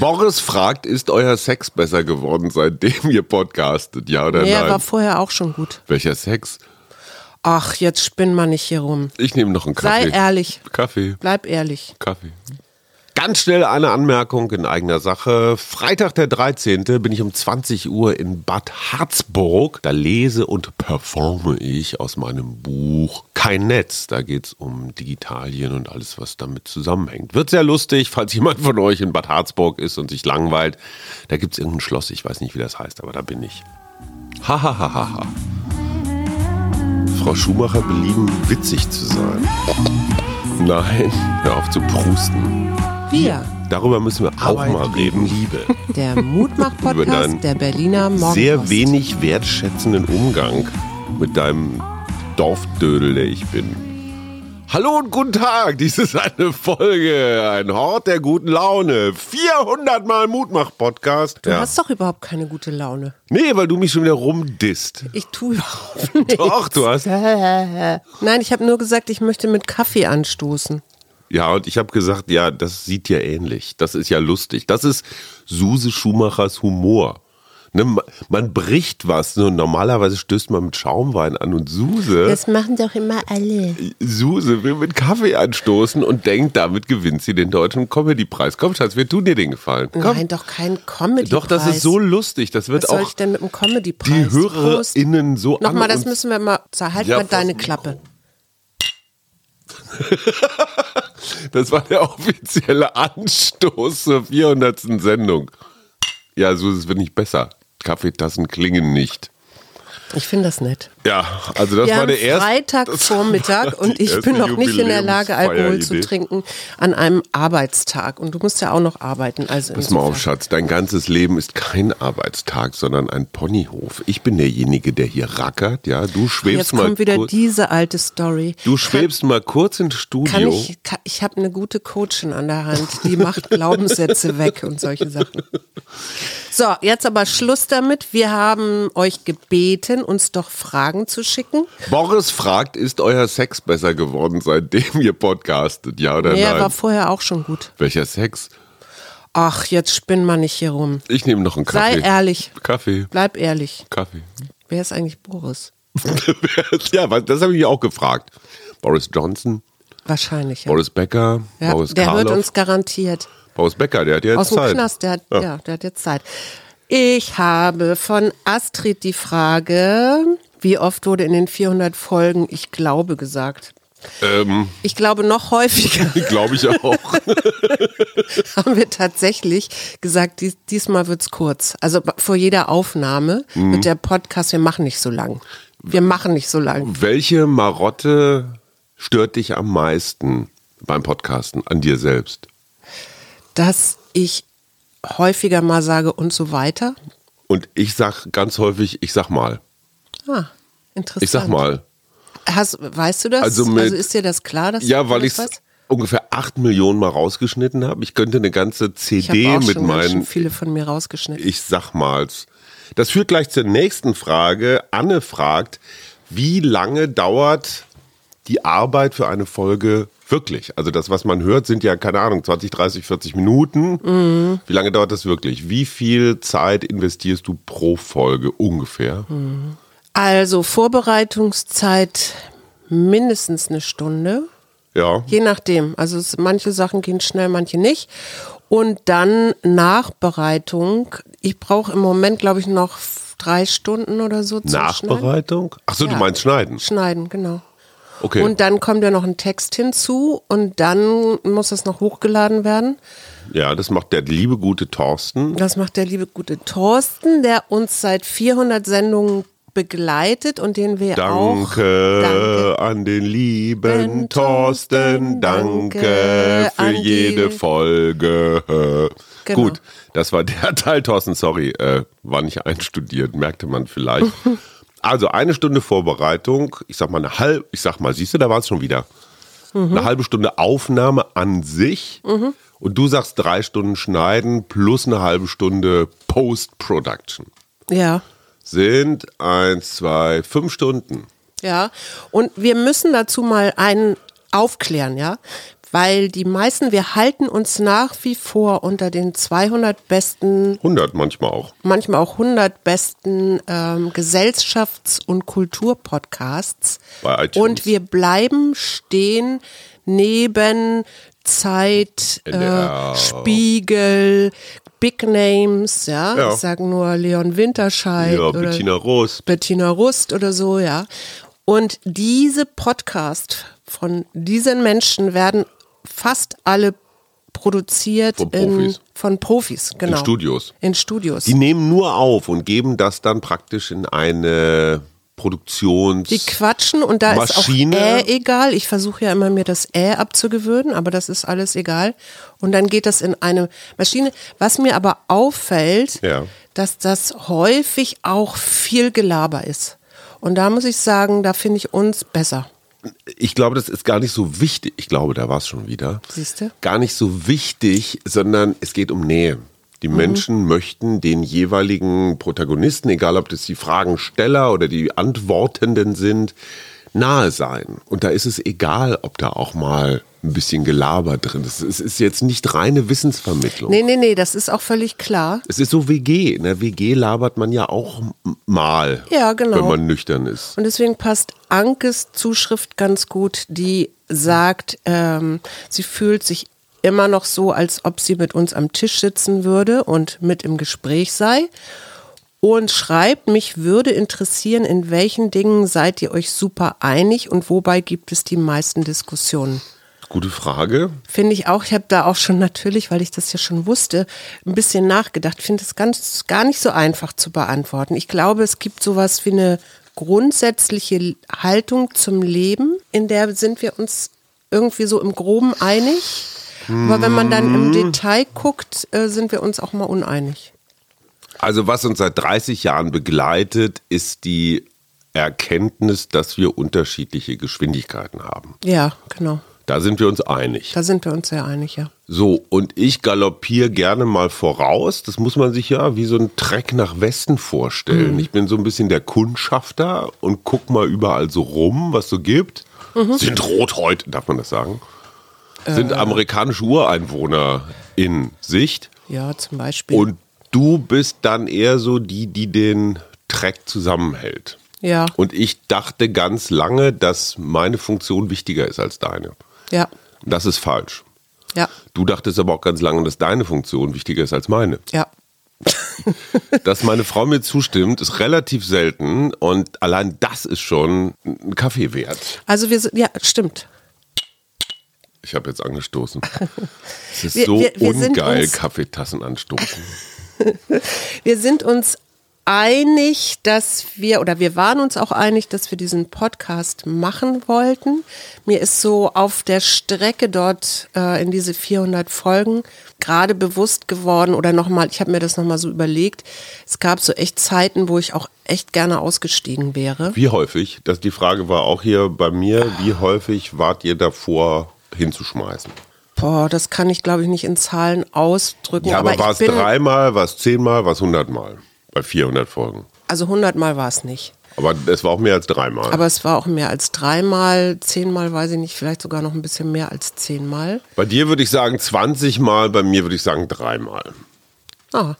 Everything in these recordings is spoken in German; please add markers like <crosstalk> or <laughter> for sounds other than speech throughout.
Boris fragt, ist euer Sex besser geworden, seitdem ihr podcastet? Ja oder Nee, nein? war vorher auch schon gut. Welcher Sex? Ach, jetzt spinn mal nicht hier rum. Ich nehme noch einen Sei Kaffee. ehrlich. Kaffee. Bleib ehrlich. Kaffee. Ganz schnell eine Anmerkung in eigener Sache. Freitag der 13. bin ich um 20 Uhr in Bad Harzburg. Da lese und performe ich aus meinem Buch Kein Netz. Da geht es um Digitalien und alles, was damit zusammenhängt. Wird sehr lustig, falls jemand von euch in Bad Harzburg ist und sich langweilt. Da gibt es irgendein Schloss, ich weiß nicht, wie das heißt, aber da bin ich. Hahaha. Frau Schumacher belieben, witzig zu sein. Nein, hör auf zu prusten. Wir, Darüber müssen wir auch mal reden. Liebe. <laughs> der Mutmach-Podcast der Berliner Morgenpost. Sehr wenig wertschätzenden Umgang mit deinem Dorfdödel, der ich bin. Hallo und guten Tag, dies ist eine Folge, ein Hort der guten Laune. 400 Mal Mutmach-Podcast. Du hast doch überhaupt keine gute Laune. Nee, weil du mich schon wieder rumdisst. Ich tue überhaupt nichts. <laughs> Doch, du hast. <laughs> Nein, ich habe nur gesagt, ich möchte mit Kaffee anstoßen. Ja, und ich habe gesagt, ja, das sieht ja ähnlich. Das ist ja lustig. Das ist Suse Schumachers Humor. Ne, ma- man bricht was. Ne, normalerweise stößt man mit Schaumwein an und Suse. Das machen doch immer alle. Suse will mit Kaffee anstoßen und denkt, damit gewinnt sie den deutschen Comedy-Preis. Komm, Schatz, wir tun dir den Gefallen. Komm. Nein, doch kein comedy Doch, das ist so lustig. Das wird Was soll auch ich denn mit dem Comedy-Preis? die. HörerInnen so Nochmal, an das müssen wir mal. Halt Ja, mal deine Klappe. <laughs> <laughs> Das war der offizielle Anstoß zur 400. Sendung. Ja, Suse, es wird nicht besser. Kaffeetassen klingen nicht. Ich finde das nett. Ja, also das wir war der erste. Freitagvormittag und ich bin noch nicht in der Lage, Alkohol zu Jubiläumsfeieridee. trinken an einem Arbeitstag. Und du musst ja auch noch arbeiten. Also Pass mal auf. Schatz, dein ganzes Leben ist kein Arbeitstag, sondern ein Ponyhof. Ich bin derjenige, der hier rackert, ja. Du schwebst Jetzt mal kommt wieder kurz, diese alte Story. Du schwebst mal kurz ins Studio. Kann ich, kann, ich habe eine gute Coachin an der Hand, die macht <laughs> Glaubenssätze weg und solche Sachen. So, jetzt aber Schluss damit. Wir haben euch gebeten, uns doch Fragen zu schicken. Boris fragt, ist euer Sex besser geworden, seitdem ihr podcastet? Ja oder Nee, nein? war vorher auch schon gut. Welcher Sex? Ach, jetzt spinn mal nicht hier rum. Ich nehme noch einen Kaffee. Sei ehrlich. Kaffee. Bleib ehrlich. Kaffee. Wer ist eigentlich Boris? <laughs> ja, das habe ich mich auch gefragt. Boris Johnson, Wahrscheinlich, ja. Boris Becker, ja Boris der hört Karloff. uns garantiert. Boris Becker, der hat jetzt Aus dem Zeit. Knast, der hat, ja. der hat jetzt Zeit. Ich habe von Astrid die Frage, wie oft wurde in den 400 Folgen ich glaube gesagt? Ähm, Ich glaube, noch häufiger <laughs> Glaube ich auch. <laughs> haben wir tatsächlich gesagt, dies, diesmal wird's kurz. Also vor jeder Aufnahme Mhm. wird der Podcast, wir machen nicht so lang. Wir machen nicht so lang. Welche Marotte stört dich am meisten beim Podcasten an dir selbst? Dass ich häufiger mal sage und so weiter. Und ich sag ganz häufig, ich sag mal. Ah, interessant. Ich sag mal. Hast, weißt du das? Also mit- ist dir das klar? Dass Ja, du weil das ich ungefähr acht Millionen Mal rausgeschnitten habe. Ich könnte eine ganze Ich CD auch mit schon meinen viele von mir rausgeschnitten. Ich sag mal's. Das führt gleich zur nächsten Frage. Anne fragt, wie lange dauert die Arbeit für eine Folge wirklich? Also das, was man hört, sind ja, keine Ahnung, 20, 30, 40 Minuten. Mhm. Wie lange dauert das wirklich? Wie viel Zeit investierst du pro Folge ungefähr? Also Vorbereitungszeit mindestens eine Stunde, Ja. je nachdem. Also es, manche Sachen gehen schnell, manche nicht. Und dann Nachbereitung. Ich brauche im Moment, glaube ich, noch drei Stunden oder so zum Schneiden. Nachbereitung? Achso, du Ja. meinst schneiden. Schneiden, genau. Okay. Und dann kommt ja noch ein Text hinzu und dann muss das noch hochgeladen werden. ja, das macht der liebe gute Thorsten. Das macht der liebe gute Thorsten, der uns seit 400 Sendungen begleitet und den wir auch. Danke, Danke. an den lieben Ben Thorsten, danke danke für jede Folge. Genau. Gut, das war der <laughs> Teil, Thorsten, sorry, äh, war nicht einstudiert, merkte man vielleicht. <laughs> also eine Stunde Vorbereitung, ich sag mal eine halbe, ich sag mal, siehst du, da war es schon wieder. Mhm. Eine halbe Stunde Aufnahme an sich und du sagst drei Stunden Schneiden plus eine halbe Stunde Post-Production. Ja. Sind eins, zwei, fünf Stunden. Ja, und wir müssen dazu mal einen aufklären, ja, weil die meisten, wir halten uns nach wie vor unter den 200 besten 100 manchmal auch. manchmal auch 100 besten ähm, Gesellschafts- und Kulturpodcasts. Bei iTunes. Und wir bleiben stehen neben Zeit, äh. Spiegel, Big Names, ja. Ja. Ich sage nur Leon Winterscheid Ja, oder Bettina Roos. Bettina Rust oder so, ja. Und diese Podcasts von diesen Menschen werden fast alle produziert Von in, Profis. von Profis, genau. Studios. In Studios. Die nehmen nur auf und geben das dann praktisch in eine Produktions... Die quatschen und da Maschine. ist auch Ä egal. Ich versuche ja immer mir das Ä abzugewöhnen, aber das ist alles egal. Und dann geht das in eine Maschine. Was mir aber auffällt, Ja. dass das häufig auch viel Gelaber ist. Und da muss ich sagen, da finde ich uns besser. ich glaube, das ist gar nicht so wichtig. Ich glaube, da war es schon wieder. Siehste? Gar nicht so wichtig, sondern es geht um Nähe. Die Menschen möchten den jeweiligen Protagonisten, egal ob das die Fragensteller oder die Antwortenden sind, nahe sein. Und da ist es egal, ob da auch mal ein bisschen Gelaber drin ist. Es ist jetzt nicht reine Wissensvermittlung. Nee, nee, nee, das ist auch völlig klar. Es ist so WG. In der WG labert man ja auch mal, Ja, genau. wenn man nüchtern ist. Und deswegen passt Ankes Zuschrift ganz gut, die sagt, ähm, sie fühlt sich immer noch so, als ob sie mit uns am Tisch sitzen würde und mit im Gespräch sei. Und schreibt, mich würde interessieren, in welchen Dingen seid ihr euch super einig und wobei gibt es die meisten Diskussionen? Gute Frage. Finde ich auch, ich habe da auch schon natürlich, weil ich das ja schon wusste, ein bisschen nachgedacht. Finde es ganz gar nicht so einfach zu beantworten. Ich glaube, es gibt sowas wie eine grundsätzliche Haltung zum Leben, in der sind wir uns irgendwie so im Groben einig. Aber wenn man dann im Detail guckt, äh, sind wir uns auch mal uneinig. Also was uns seit 30 Jahren begleitet, ist die Erkenntnis, dass wir unterschiedliche Geschwindigkeiten haben. Ja, genau. Da sind wir uns einig. Da sind wir uns sehr einig, ja. So, und ich galoppiere gerne mal voraus. Das muss man sich ja wie so ein Treck nach Westen vorstellen. Ich bin so ein bisschen der Kundschafter und guck mal überall so rum, was so gibt. Sind rot heute, darf man das sagen? Sind amerikanische Ureinwohner in Sicht. Ja, zum Beispiel. Und du bist dann eher so die, die den Track zusammenhält. ja, Und ich dachte ganz lange, dass meine Funktion wichtiger ist als deine. ja, Das ist falsch. ja, Du dachtest aber auch ganz lange, dass deine Funktion wichtiger ist als meine. ja. <laughs> Dass meine Frau mir zustimmt, ist relativ selten und allein das ist schon ein Kaffee wert. Also wir sind, ja, stimmt. Ich habe jetzt angestoßen. <laughs> Es ist Wir- so wir- wir ungeil, uns- Kaffeetassen anstoßen. <laughs> Wir sind uns einig, dass wir, oder wir waren uns auch einig, dass wir diesen Podcast machen wollten. Mir ist so auf der Strecke dort äh, in diese 400 Folgen gerade bewusst geworden oder nochmal, ich habe mir das nochmal so überlegt, es gab so echt Zeiten, wo ich auch echt gerne ausgestiegen wäre. Wie häufig, das, die Frage war auch hier bei mir, wie häufig wart ihr davor hinzuschmeißen? Boah, das kann ich glaube ich nicht in Zahlen ausdrücken. Ja, aber, ich war es dreimal, war es zehnmal, war es hundertmal? Bei 400 Folgen. Also 100 Mal war es nicht. Aber es war auch mehr als dreimal. Aber es war auch mehr als dreimal, zehnmal weiß ich nicht, vielleicht sogar noch ein bisschen mehr als zehnmal. bei dir würde ich sagen 20 Mal, bei mir würde ich sagen dreimal. Ah,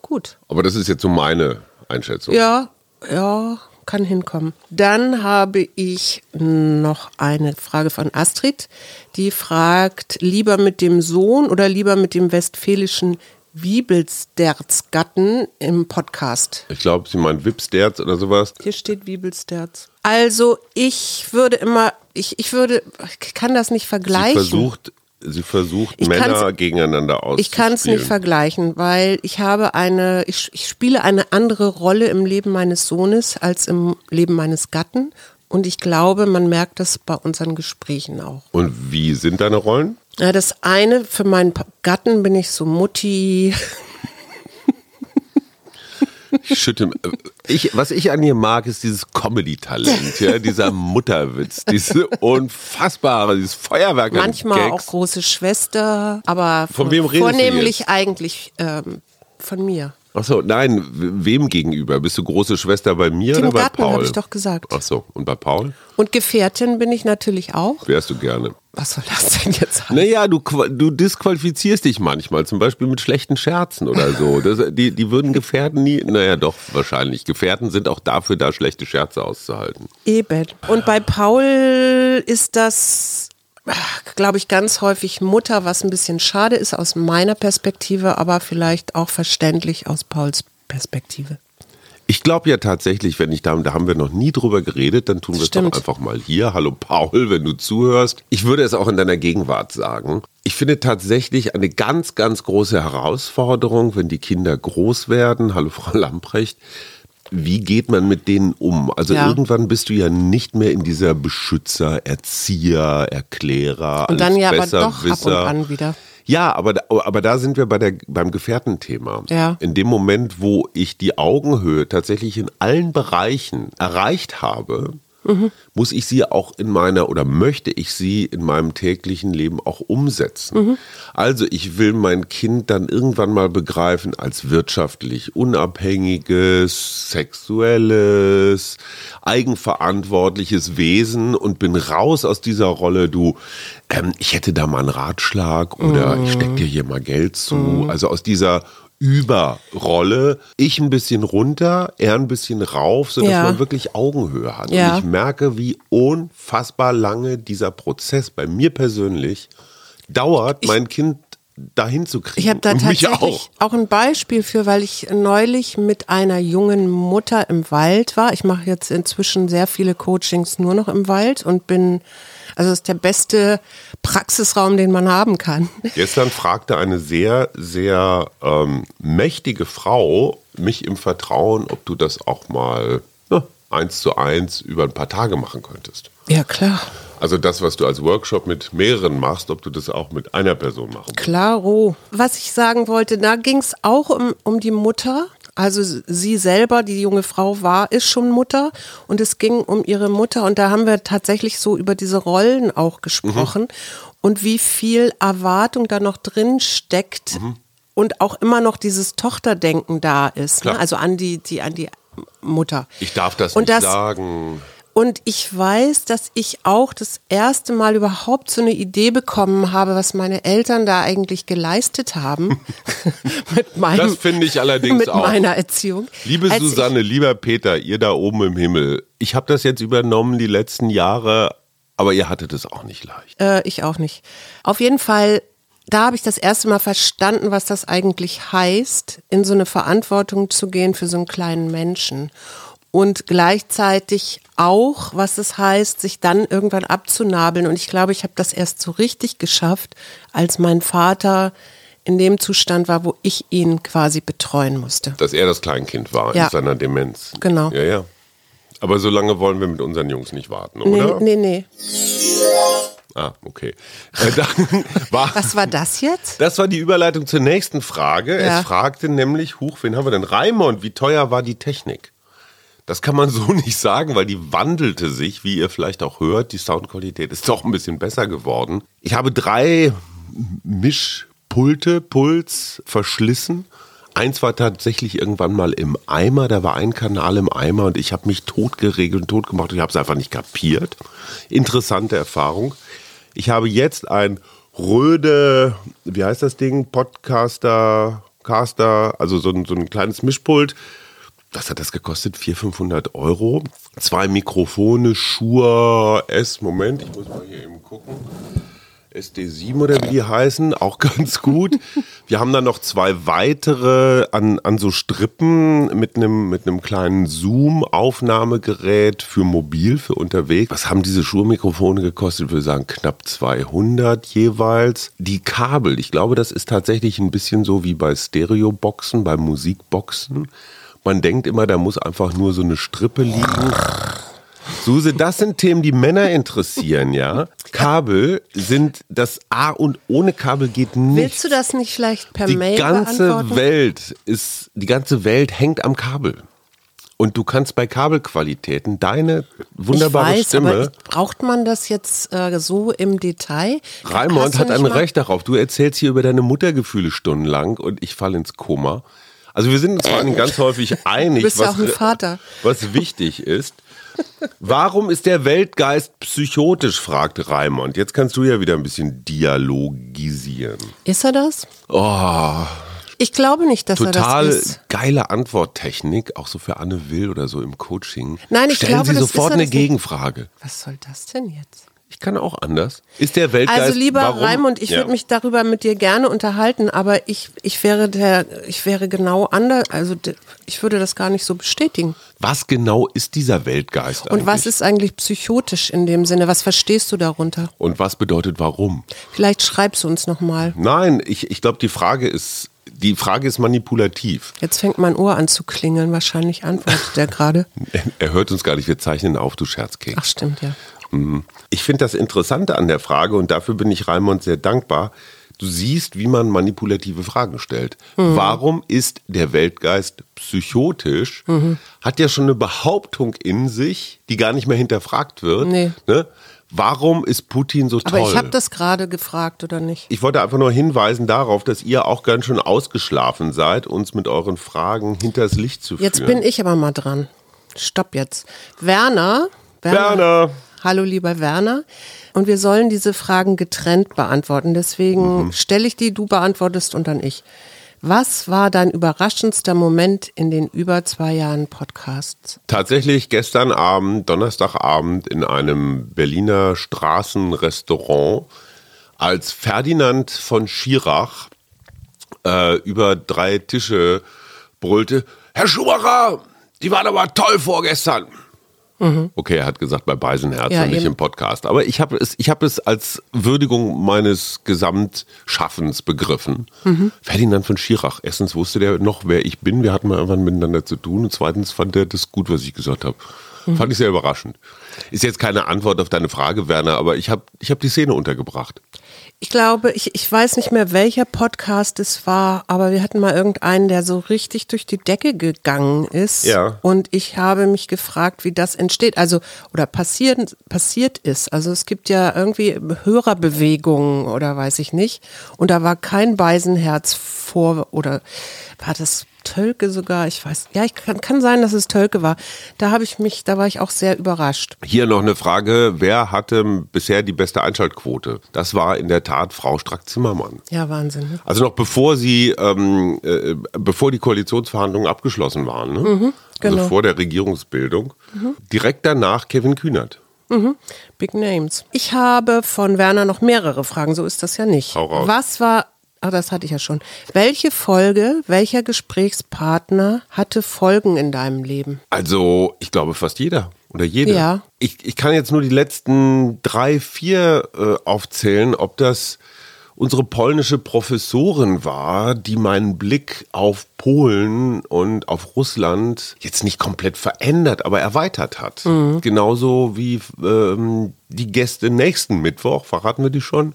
gut. Aber das ist jetzt so meine Einschätzung. Ja, ja, kann hinkommen. Dann habe ich noch eine Frage von Astrid, die fragt, lieber mit dem Sohn oder lieber mit dem westfälischen Wiebelsterz-Gatten im Podcast? Ich glaube, sie meint Wipsterz oder sowas. Hier steht Wiebelsterz. Also ich würde immer, ich, ich würde, ich kann das nicht Sie vergleichen. versucht, sie versucht Ich Männer gegeneinander auszuspielen. Ich kann es nicht vergleichen, weil ich habe eine, ich, ich spiele eine andere Rolle im Leben meines Sohnes als im Leben meines Gatten. Und ich glaube, man merkt das bei unseren Gesprächen auch. Und wie sind deine Rollen? Ja, das eine, für meinen Gatten bin ich so Mutti. Ich schütte. Ich, was ich an ihr mag, ist dieses Comedy-Talent, ja, dieser Mutterwitz, diese unfassbare, dieses Feuerwerk an Manchmal auch Gags. große Schwester, aber Von wem redest du vornehmlich jetzt? eigentlich ähm, von mir. Achso, nein, wem gegenüber? Bist du große Schwester bei mir Tim oder bei Gartner, Paul? habe ich doch gesagt. Achso, und bei Paul? Und Gefährtin bin ich natürlich auch. Wärst du gerne. Was soll das denn jetzt heißen? Naja, du, du disqualifizierst dich manchmal, zum Beispiel mit schlechten Scherzen oder so. Das, die, die würden Gefährten nie, naja doch, wahrscheinlich. Gefährten sind auch dafür da, schlechte Scherze auszuhalten. Eben. Und bei Paul ist das, glaube ich, ganz häufig Mutter, was ein bisschen schade ist aus meiner Perspektive, aber vielleicht auch verständlich aus Pauls Perspektive. Ich glaube ja tatsächlich, wenn ich da, da haben wir noch nie drüber geredet, dann tun wir es doch einfach mal hier. Hallo Paul, wenn du zuhörst. Ich würde es auch in deiner Gegenwart sagen. Ich finde tatsächlich eine ganz, ganz große Herausforderung, wenn die Kinder groß werden. Hallo Frau Lamprecht. Wie geht man mit denen um? Also Ja. irgendwann bist du ja nicht mehr in dieser Beschützer, Erzieher, Erklärer, Und dann ja aber besser, doch ab und Wisser. an wieder. Ja, aber, da- aber da sind wir bei der, beim Gefährtenthema. Ja. In dem Moment, wo ich die Augenhöhe tatsächlich in allen Bereichen erreicht habe, Mhm. muss ich sie auch in meiner oder möchte ich sie in meinem täglichen Leben auch umsetzen. Mhm. Also ich will mein Kind dann irgendwann mal begreifen als wirtschaftlich unabhängiges, sexuelles, eigenverantwortliches Wesen und bin raus aus dieser Rolle, du, ähm, ich hätte da mal einen Ratschlag oder ich steck dir hier mal Geld zu. Also aus dieser Überrolle, ich ein bisschen runter, er ein bisschen rauf, sodass Ja. man wirklich Augenhöhe hat. Ja. Und ich merke, wie unfassbar lange dieser Prozess bei mir persönlich dauert, mein Kind dahin zu kriegen. Ich habe da tatsächlich auch. auch. ein Beispiel für, weil ich neulich mit einer jungen Mutter im Wald war. Ich mache jetzt inzwischen sehr viele Coachings nur noch im Wald und bin, also es ist der beste Praxisraum, den man haben kann. Gestern fragte eine sehr, sehr ähm, mächtige Frau mich im Vertrauen, ob du das auch mal ne, eins zu eins über ein paar Tage machen könntest. Ja, klar. Also das, was du als Workshop mit mehreren machst, ob du das auch mit einer Person machen kannst. Klaro. Was ich sagen wollte, da ging es auch um, um die Mutter. Also sie selber, die junge Frau war, ist schon Mutter und es ging um ihre Mutter und da haben wir tatsächlich so über diese Rollen auch gesprochen und wie viel Erwartung da noch drin steckt und auch immer noch dieses Tochterdenken da ist, ne? Also an die, die, an die Mutter. Ich darf das Und nicht das- sagen. Und ich weiß, dass ich auch das erste Mal überhaupt so eine Idee bekommen habe, was meine Eltern da eigentlich geleistet haben <laughs> mit meinem, Das finde ich allerdings mit auch. meiner Erziehung. Liebe Als Susanne, lieber Peter, ihr da oben im Himmel, ich habe das jetzt übernommen die letzten Jahre, aber ihr hattet es auch nicht leicht. Ich, äh, ich auch nicht. Auf jeden Fall, da habe ich das erste Mal verstanden, was das eigentlich heißt, in so eine Verantwortung zu gehen für so einen kleinen Menschen. Und gleichzeitig auch, was es heißt, sich dann irgendwann abzunabeln. Und ich glaube, ich habe das erst so richtig geschafft, als mein Vater in dem Zustand war, wo ich ihn quasi betreuen musste. Dass er das Kleinkind war Ja. in seiner Demenz. Genau. Ja, ja. Aber so lange wollen wir mit unseren Jungs nicht warten, Nee, oder? nee, nee. Ah, okay. Äh, <laughs> war, Was war das jetzt? das war die Überleitung zur nächsten Frage. Ja. Es fragte nämlich, huch, wen haben wir denn? Raimond, wie teuer war die Technik? Das kann man <laughs> so nicht sagen, weil die wandelte sich, wie ihr vielleicht auch hört. Die Soundqualität ist doch ein bisschen besser geworden. Ich habe drei Mischpulte, Puls verschlissen. Eins war tatsächlich irgendwann mal im Eimer, da war ein Kanal im Eimer und ich habe mich totgeregelt und totgemacht und ich habe es einfach nicht kapiert. Interessante Erfahrung. Ich habe jetzt ein Röde, wie heißt das Ding? Podcaster, Caster, also so ein, so ein kleines Mischpult. Was hat das gekostet? 400, 500 Euro. Zwei Mikrofone, Shure S. Moment, ich muss mal hier eben gucken. SD7 oder wie die heißen, auch <laughs> ganz gut. Wir haben dann noch zwei weitere an, an so Strippen mit einem mit kleinen Zoom-Aufnahmegerät für mobil, für unterwegs. Was haben diese Schuhmikrofone gekostet? Ich würde sagen knapp 200 jeweils. Die Kabel, ich glaube, das ist tatsächlich ein bisschen so wie bei Stereoboxen, bei Musikboxen. Man denkt immer, da muss einfach nur so eine Strippe liegen. Suse, das sind Themen, die Männer interessieren, ja. Kabel sind das A und ohne Kabel geht nicht. Willst du das nicht vielleicht per die Mail ganze beantworten? Welt ist, die ganze Welt hängt am Kabel. Und du kannst bei Kabelqualitäten deine wunderbare ich weiß, Stimme. Aber braucht man das jetzt äh, so im Detail? Raimond hat ein Recht darauf. Du erzählst hier über deine Muttergefühle stundenlang und ich falle ins Koma. Also wir sind uns vor allem ganz häufig einig, Du bist ja was, auch ein Vater. was wichtig ist. Warum ist der Weltgeist psychotisch, fragt Raimond. Jetzt kannst du ja wieder ein bisschen dialogisieren. Ist er das? Oh, Ich glaube nicht, dass total er das ist. geile Antworttechnik, auch so für Anne Will oder so im Coaching. Nein, ich Stellen glaube, Sie das sofort ist er eine. Gegenfrage. Was soll das denn jetzt? Ich kann auch anders. Ist der Weltgeist Also lieber warum? Raimund, ich Ja. würde mich darüber mit dir gerne unterhalten, aber ich, ich wäre der, ich wäre genau anders, also ich würde das gar nicht so bestätigen. Was genau ist dieser Weltgeist Und was eigentlich? ist eigentlich psychotisch in dem Sinne? Was verstehst du darunter? Und was bedeutet warum? Vielleicht schreibst du uns nochmal. Nein, ich, ich glaube, die Frage ist, die Frage ist manipulativ. Jetzt fängt mein Ohr an zu klingeln, wahrscheinlich antwortet er <laughs> gerade. Er hört uns gar nicht, wir zeichnen auf, du Scherzkeks. Ach stimmt, ja. Mhm. Ich finde das Interessante an der Frage und dafür bin ich Raimund sehr dankbar. Du siehst, wie man manipulative Fragen stellt. Mhm. Warum ist der Weltgeist psychotisch? Mhm. Hat ja schon eine Behauptung in sich, die gar nicht mehr hinterfragt wird. Nee. Ne? Warum ist Putin so Aber toll? ich habe das gerade gefragt, oder nicht? Ich wollte einfach nur hinweisen darauf, dass ihr auch ganz schön ausgeschlafen seid, uns mit euren Fragen hinters Licht zu führen. Jetzt bin ich aber mal dran. Stopp jetzt. Werner. Werner. Hallo lieber Werner. Und wir sollen diese Fragen getrennt beantworten. Deswegen Mhm. stelle ich die, du beantwortest und dann ich. Was war dein überraschendster Moment in den über zwei Jahren Podcasts? Tatsächlich gestern Abend, Donnerstagabend, in einem Berliner Straßenrestaurant, als Ferdinand von Schirach äh, über drei Tische brüllte, Herr Schumacher, die waren aber toll vorgestern. Okay, er hat gesagt bei Beisenherz Mhm. Ja, und nicht eben. im Podcast. Aber ich habe es, ich habe es als Würdigung meines Gesamtschaffens begriffen. Mhm. Ferdinand von Schirach. Erstens wusste der noch, wer ich bin. Wir hatten mal irgendwann miteinander zu tun. Und zweitens fand er das gut, was ich gesagt habe. Fand ich sehr überraschend. Ist jetzt keine Antwort auf deine Frage, Werner, aber ich habe ich hab die Szene untergebracht. Ich glaube, ich, ich weiß nicht mehr, welcher Podcast es war, aber wir hatten mal irgendeinen, der so richtig durch die Decke gegangen ist. Ja. Und ich habe mich gefragt, wie das entsteht, also oder passiert, passiert ist. Also es gibt ja irgendwie Hörerbewegungen oder weiß ich nicht. Und da war kein Beisenherz vor oder war das Tölke sogar? Ich weiß. Ja, ich kann, kann sein, dass es Tölke war. Da habe ich mich, da war ich auch sehr überrascht. Hier noch eine Frage. Wer hatte bisher die beste Einschaltquote? Das war in der Tat Frau Strack-Zimmermann. Ja, Wahnsinn. Ne? Also noch bevor sie, ähm, äh, bevor die Koalitionsverhandlungen abgeschlossen waren, ne? also genau. vor der Regierungsbildung. Direkt danach Kevin Kühnert. Big Names. Ich habe von Werner noch mehrere Fragen, so ist das ja nicht. Hau raus. Was war, ah, das hatte ich ja schon. Welche Folge, welcher Gesprächspartner hatte Folgen in deinem Leben? Also ich glaube fast jeder oder jede. Ja. Ich, ich kann jetzt nur die letzten drei, vier äh, aufzählen, ob das unsere polnische Professorin war, die meinen Blick auf Polen und auf Russland jetzt nicht komplett verändert, aber erweitert hat. Mhm. Genauso wie ähm, die Gäste nächsten Mittwoch, verraten wir die schon?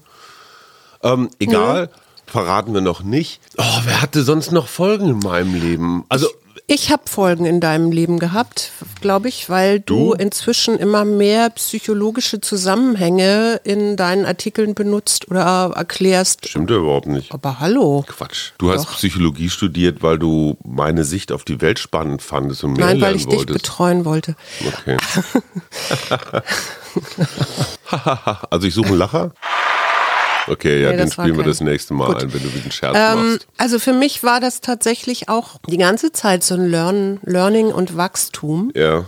Ähm, egal, verraten wir noch nicht. Oh, wer hatte sonst noch Folgen in meinem Leben? Also Ich habe Folgen in deinem Leben gehabt, glaube ich, weil du? Du? inzwischen immer mehr psychologische Zusammenhänge in deinen Artikeln benutzt oder erklärst. stimmt ja überhaupt nicht. Aber hallo. Quatsch. Du hast Psychologie studiert, weil du meine Sicht auf die Welt spannend fandest und mehr Nein, weil ich dich wolltest. betreuen wollte. Okay. <laughs> also ich suche einen Lacher. <laughs> Okay, ja, Nee, den spielen wir das nächste Mal Gut. ein, wenn du diesen Scherz Ähm, machst. also für mich war das tatsächlich auch die ganze Zeit so ein Learn, Learning und Wachstum, Ja.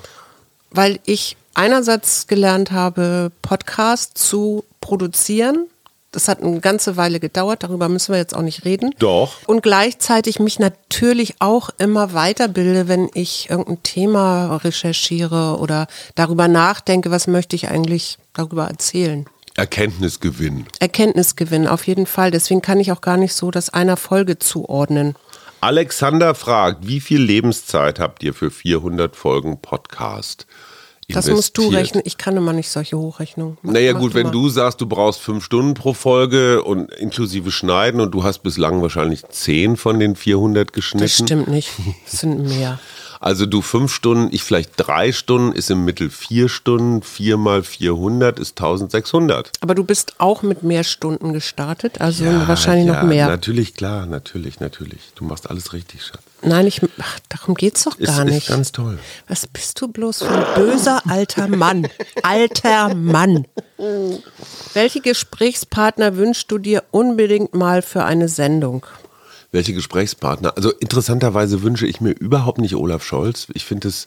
weil ich einerseits gelernt habe, Podcasts zu produzieren. Das hat eine ganze Weile gedauert, darüber müssen wir jetzt auch nicht reden. Doch. Und gleichzeitig mich natürlich auch immer weiterbilde, wenn ich irgendein Thema recherchiere oder darüber nachdenke, was möchte ich eigentlich darüber erzählen. Erkenntnisgewinn. Erkenntnisgewinn, auf jeden Fall. Deswegen kann ich auch gar nicht so das einer Folge zuordnen. Alexander fragt, wie viel Lebenszeit habt ihr für 400 Folgen Podcast? Das musst du rechnen. Ich kann immer nicht solche Hochrechnungen. Mach- Naja mach gut, wenn mal. du sagst, du brauchst fünf Stunden pro Folge und inklusive Schneiden und du hast bislang wahrscheinlich zehn von den 400 geschnitten. Das stimmt nicht. Das sind mehr. <laughs> Also du fünf Stunden, ich vielleicht drei Stunden, ist im Mittel vier Stunden, vier mal 400 ist 1600. Aber du bist auch mit mehr Stunden gestartet, also wahrscheinlich ja, noch mehr. Natürlich, klar, natürlich, natürlich. Du machst alles richtig, Schatz. Nein, ich, ach, darum geht's doch Ist, gar ist nicht. ganz toll. Was bist du bloß für ein böser alter Mann? <laughs> Alter Mann. Welche Gesprächspartner wünschst du dir unbedingt mal für eine Sendung? Welche Gesprächspartner? Also interessanterweise wünsche ich mir überhaupt nicht Olaf Scholz. Ich finde es,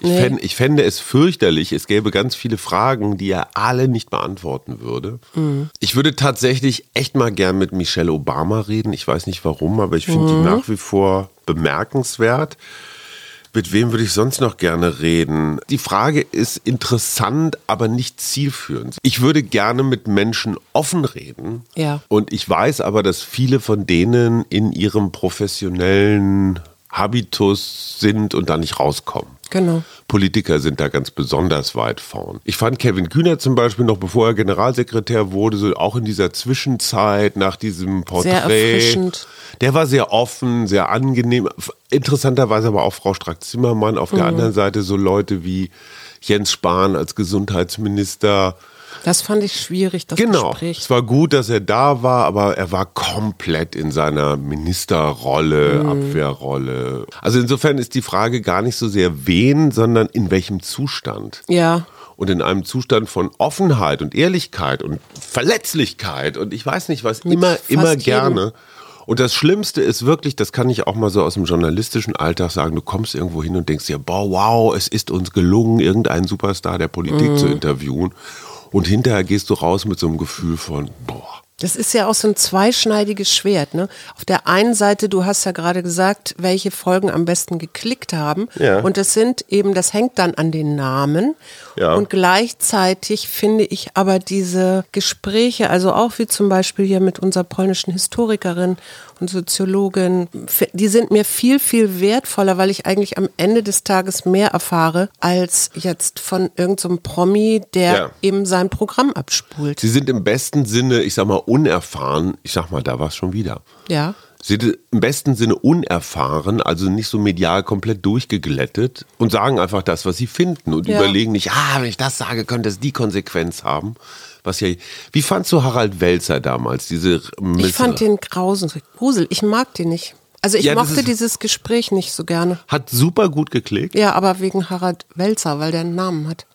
ich, Nee. fände, ich fände es fürchterlich. Es gäbe ganz viele Fragen, die er alle nicht beantworten würde. Mhm. Ich würde tatsächlich echt mal gern mit Michelle Obama reden. Ich weiß nicht warum, aber ich finde Mhm. die nach wie vor bemerkenswert. Mit wem würde ich sonst noch gerne reden? Die Frage ist interessant, aber nicht zielführend. Ich würde gerne mit Menschen offen reden. Ja. Und ich weiß aber, dass viele von denen in ihrem professionellen Habitus sind und da nicht rauskommen. Genau. Politiker sind da ganz besonders weit vorn. Ich fand Kevin Kühner zum Beispiel noch, bevor er Generalsekretär wurde, so auch in dieser Zwischenzeit nach diesem Porträt. Sehr erfrischend. Der war sehr offen, sehr angenehm. Interessanterweise aber auch Frau Strack-Zimmermann. Auf der anderen Seite so Leute wie Jens Spahn als Gesundheitsminister. Das fand ich schwierig, das Genau. Gespräch. Es war gut, dass er da war, aber er war komplett in seiner Ministerrolle, Mhm. Abwehrrolle. Also insofern ist die Frage gar nicht so sehr wen, sondern in welchem Zustand. Ja. Und in einem Zustand von Offenheit und Ehrlichkeit und Verletzlichkeit und ich weiß nicht was, immer, fast immer jedem. gerne. Und das Schlimmste ist wirklich, das kann ich auch mal so aus dem journalistischen Alltag sagen, du kommst irgendwo hin und denkst dir, boah, wow, es ist uns gelungen, irgendeinen Superstar der Politik Mhm. zu interviewen. Und hinterher gehst du raus mit so einem Gefühl von, boah, Das ist ja auch so ein zweischneidiges Schwert. Ne? Auf der einen Seite, du hast ja gerade gesagt, welche Folgen am besten geklickt haben. Ja. Und das sind eben, das hängt dann an den Namen. Ja. Und gleichzeitig finde ich aber diese Gespräche, also auch wie zum Beispiel hier mit unserer polnischen Historikerin und Soziologin, die sind mir viel, viel wertvoller, weil ich eigentlich am Ende des Tages mehr erfahre, als jetzt von irgendeinem so Promi, der Ja. eben sein Programm abspult. sie sind im besten Sinne, ich sag mal, unerfahren. Ich sag mal, da war es schon wieder. Ja. Sie sind im besten Sinne unerfahren, also nicht so medial komplett durchgeglättet und sagen einfach das, was sie finden und Ja. überlegen nicht, ah, wenn ich das sage, könnte es die Konsequenz haben. Was ja, wie fandst du Harald Welzer damals? Diese Ich fand den grausen, Grusel. Ich mag den nicht. Also ich Ja, mochte ist- dieses Gespräch nicht so gerne. hat super gut geklickt. Ja, aber wegen Harald Welzer, weil der einen Namen hat.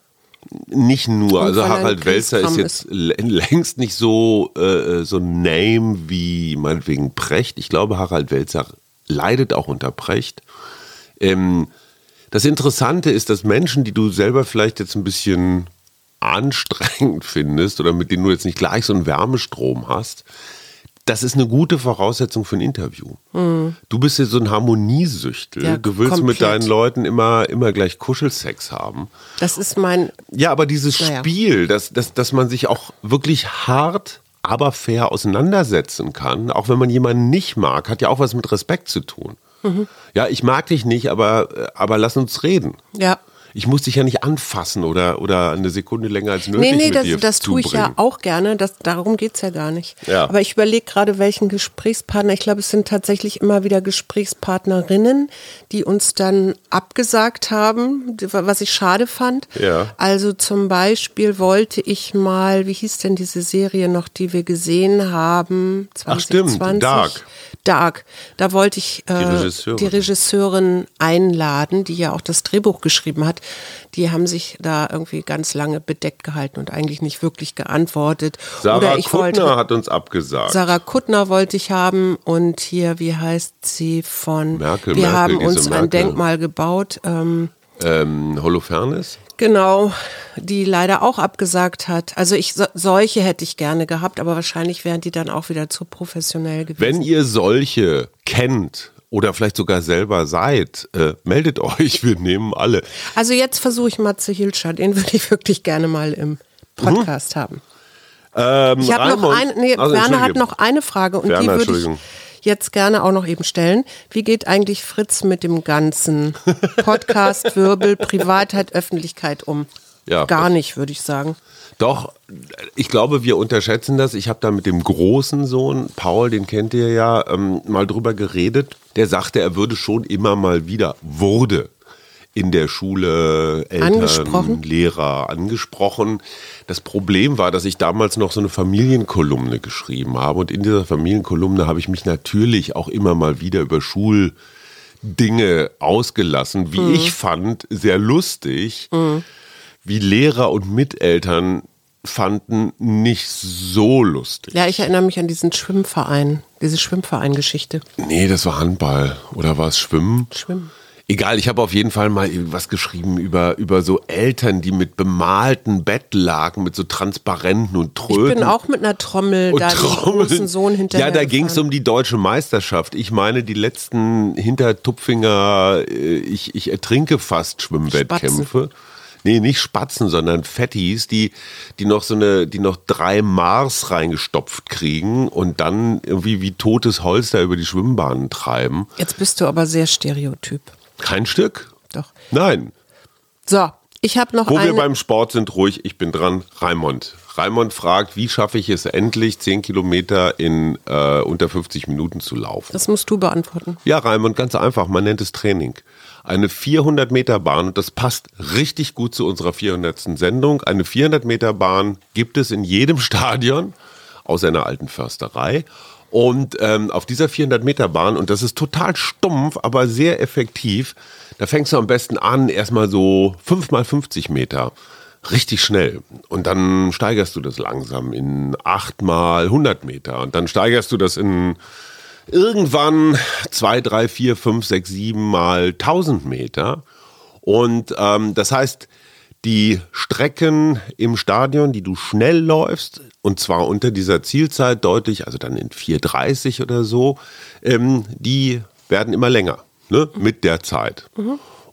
Nicht nur, Und also Harald Welzer ist jetzt längst nicht so äh, so ein Name wie meinetwegen Precht. Ich glaube, Harald Welzer leidet auch unter Precht. Ähm, das Interessante ist, dass Menschen, die du selber vielleicht jetzt ein bisschen anstrengend <laughs> findest oder mit denen du jetzt nicht gleich so einen Wärmestrom hast, das ist eine gute Voraussetzung für ein Interview. Du bist ja so ein Harmoniesüchtel. Mhm. Ja, du willst mit komplett. deinen Leuten immer, immer gleich Kuschelsex haben. Das ist mein, Ja, aber dieses Naja. Spiel, dass, dass, dass man sich auch wirklich hart, aber fair auseinandersetzen kann, auch wenn man jemanden nicht mag, hat ja auch was mit Respekt zu tun. Mhm. Ja, ich mag dich nicht, aber, aber lass uns reden. ja. Ich muss dich ja nicht anfassen oder, oder eine Sekunde länger als nötig Nee, nee, das, das tue ich ja auch gerne. Das, darum geht's ja gar nicht. Ja. Aber ich überlege gerade, welchen Gesprächspartner. Ich glaube, es sind tatsächlich immer wieder Gesprächspartnerinnen, die uns dann abgesagt haben, was ich schade fand. Ja. Also zum Beispiel wollte ich mal, wie hieß denn diese Serie noch, die wir gesehen haben? Ach, stimmt, 2020? Dark. Dark. Da wollte ich äh, Regisseurin. die Regisseurin einladen, die ja auch das Drehbuch geschrieben hat. Die haben sich da irgendwie ganz lange bedeckt gehalten und eigentlich nicht wirklich geantwortet. Sarah Kuttner wollte hat uns abgesagt. Sarah Kuttner wollte ich haben und hier, wie heißt sie von Merkel, Wir Merkel, haben uns ein Merkel. Denkmal gebaut. Ähm, ähm, Holofernes? Genau, die leider auch abgesagt hat. Also ich so, solche hätte ich gerne gehabt, aber wahrscheinlich wären die dann auch wieder zu professionell gewesen. Wenn ihr solche kennt oder vielleicht sogar selber seid, äh, meldet <laughs> euch, wir nehmen alle. Also jetzt versuche ich Matze Hilscher, den würde ich wirklich gerne mal im Podcast haben. Ähm, Ich habe noch eine, nee, Also, Werner hat noch eine Frage und Werner, die würde ich jetzt gerne auch noch eben stellen. Wie geht eigentlich Fritz mit dem ganzen Podcast, Wirbel, <laughs> Privatheit, Öffentlichkeit um? Ja, Gar nicht, würde ich sagen. Doch, ich glaube, wir unterschätzen das. Ich habe da mit dem großen Sohn, Paul, den kennt ihr ja, ähm, mal drüber geredet. Der sagte, er würde schon immer mal wieder, wurde in der Schule Eltern, Angesprochen? Lehrer angesprochen. Das Problem war, dass ich damals noch so eine Familienkolumne geschrieben habe und in dieser Familienkolumne habe ich mich natürlich auch immer mal wieder über Schuldinge ausgelassen, wie ich fand, sehr lustig, wie Lehrer und Miteltern fanden nicht so lustig. Ja, ich erinnere mich an diesen Schwimmverein, diese Schwimmverein-Geschichte. Nee, das war Handball oder war es Schwimmen? Schwimmen. Egal, ich habe auf jeden Fall mal was geschrieben über, über so Eltern, die mit bemalten Bettlaken, mit so Transparenten und Ich Tröten. bin auch mit einer Trommel und da großen Sohn hinterher. Ja, da ging es um die deutsche Meisterschaft. Ich meine, die letzten Hintertupfinger, äh, ich, ich ertrinke fast Schwimmwettkämpfe. Nee, nicht Spatzen, sondern Fettis, die, die noch so eine, die noch drei Mars reingestopft kriegen und dann irgendwie wie totes Holz da über die Schwimmbahnen treiben. Jetzt bist du aber sehr stereotyp. Kein Stück? Doch. Nein. So, ich habe noch Wo wir beim Sport sind, ruhig, ich bin dran. Raimond. Raimond fragt, wie schaffe ich es endlich, 10 Kilometer in äh, unter 50 Minuten zu laufen? das musst du beantworten. Ja, Raimund, ganz einfach, man nennt es Training. Eine 400 Meter Bahn, und das passt richtig gut zu unserer 400. Sendung, eine 400 Meter Bahn gibt es in jedem <laughs> Stadion, außer einer alten Försterei. Und ähm, auf dieser 400 Meter Bahn, und das ist total stumpf, aber sehr effektiv, da fängst du am besten an, erstmal so 5 mal 50 Meter. Richtig schnell. Und dann steigerst du das langsam in 8 mal 100 Meter. Und dann steigerst du das in irgendwann 2, 3, 4, 5, 6, 7 mal 1000 Meter. Und ähm, das heißt, die Strecken im Stadion, die du schnell läufst, und zwar unter dieser Zielzeit deutlich, also dann in 4,30 oder so, ähm, die werden immer länger ne, mit der Zeit.